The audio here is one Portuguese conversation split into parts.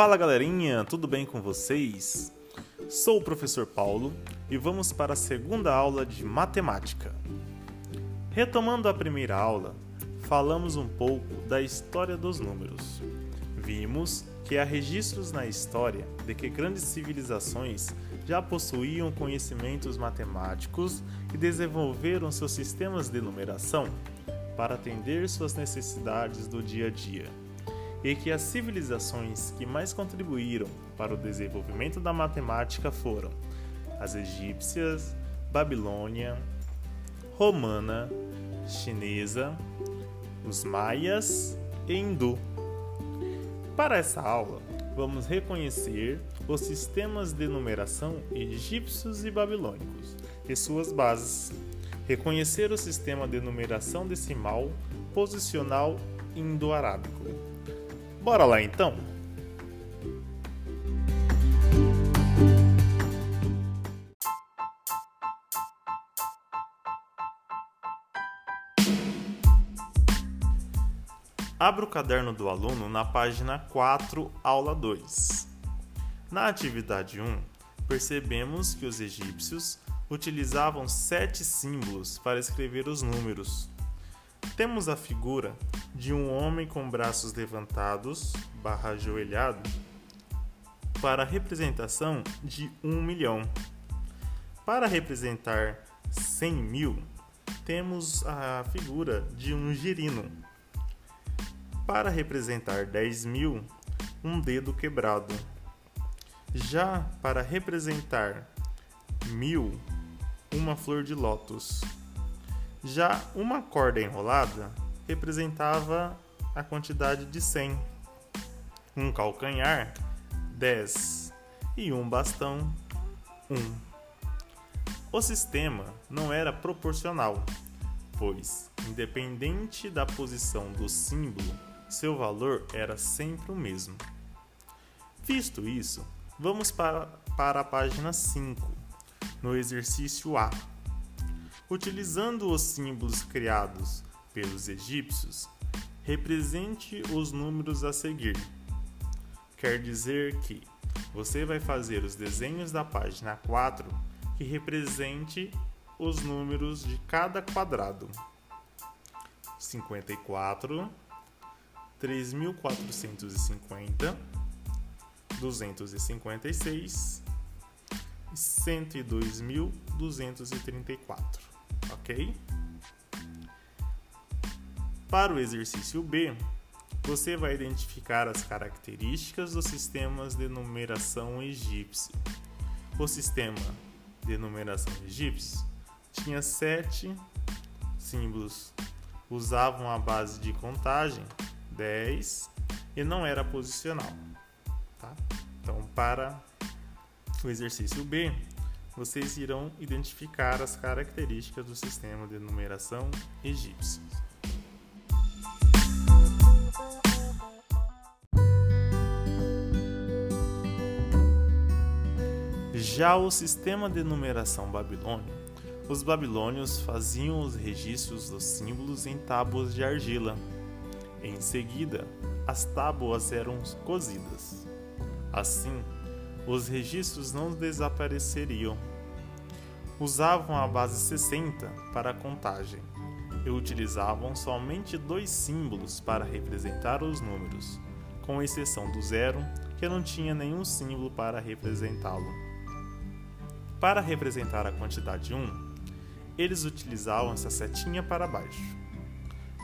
Fala galerinha, tudo bem com vocês? Sou o professor Paulo e vamos para a segunda aula de matemática. Retomando a primeira aula, falamos um pouco da história dos números. Vimos que há registros na história de que grandes civilizações já possuíam conhecimentos matemáticos e desenvolveram seus sistemas de numeração para atender suas necessidades do dia a dia e que as civilizações que mais contribuíram para o desenvolvimento da matemática foram as egípcias, Babilônia, romana, chinesa, os maias e hindu. Para essa aula, vamos reconhecer os sistemas de numeração egípcios e babilônicos e suas bases, reconhecer o sistema de numeração decimal posicional indo-arábico Bora lá então? Abra o caderno do aluno na página 4, aula 2. Na atividade 1, percebemos que os egípcios utilizavam sete símbolos para escrever os números. Temos a figura de um homem com braços levantados, barra ajoelhado, para a representação de um milhão. Para representar cem mil, temos a figura de um girino. Para representar dez mil, um dedo quebrado. Já para representar mil, uma flor de lótus. Já uma corda enrolada representava a quantidade de 100, um calcanhar 10 e um bastão 1. O sistema não era proporcional, pois, independente da posição do símbolo, seu valor era sempre o mesmo. Visto isso, vamos para, para a página 5, no exercício A. Utilizando os símbolos criados pelos egípcios, represente os números a seguir. Quer dizer que você vai fazer os desenhos da página 4 que represente os números de cada quadrado. 54, 3450, 256 e 102.234 ok? Para o exercício B, você vai identificar as características dos sistemas de numeração egípcio. O sistema de numeração egípcio tinha sete símbolos, usavam a base de contagem 10 e não era posicional. Tá? Então, para o exercício B, vocês irão identificar as características do sistema de numeração egípcio. Já o sistema de numeração babilônio, os babilônios faziam os registros dos símbolos em tábuas de argila. Em seguida, as tábuas eram cozidas. Assim, os registros não desapareceriam. Usavam a base 60 para a contagem e utilizavam somente dois símbolos para representar os números, com exceção do zero, que não tinha nenhum símbolo para representá-lo. Para representar a quantidade 1, eles utilizavam essa setinha para baixo.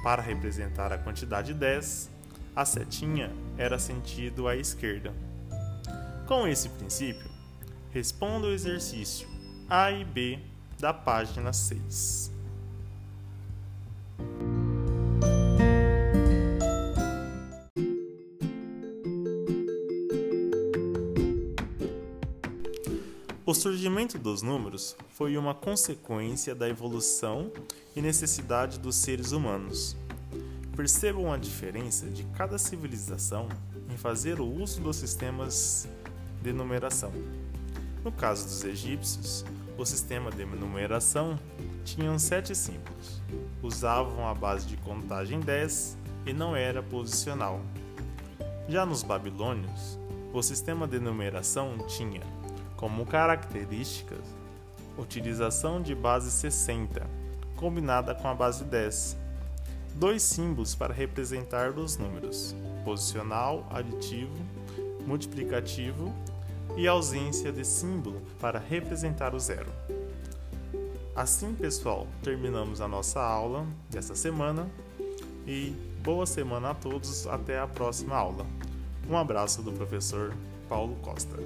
Para representar a quantidade 10, a setinha era sentido à esquerda. Com esse princípio, responda o exercício A e B da página 6. O surgimento dos números foi uma consequência da evolução e necessidade dos seres humanos. Percebam a diferença de cada civilização em fazer o uso dos sistemas de numeração. No caso dos egípcios, o sistema de numeração tinha sete símbolos. Usavam a base de contagem 10 e não era posicional. Já nos babilônios, O sistema de numeração tinha como características utilização de base 60, combinada com a base 10. Dois símbolos para representar os números: posicional, aditivo, multiplicativo e ausência de símbolo para representar o zero. Assim, pessoal, terminamos a nossa aula dessa semana e boa semana a todos. Até a próxima aula. Um abraço do professor Paulo Costa.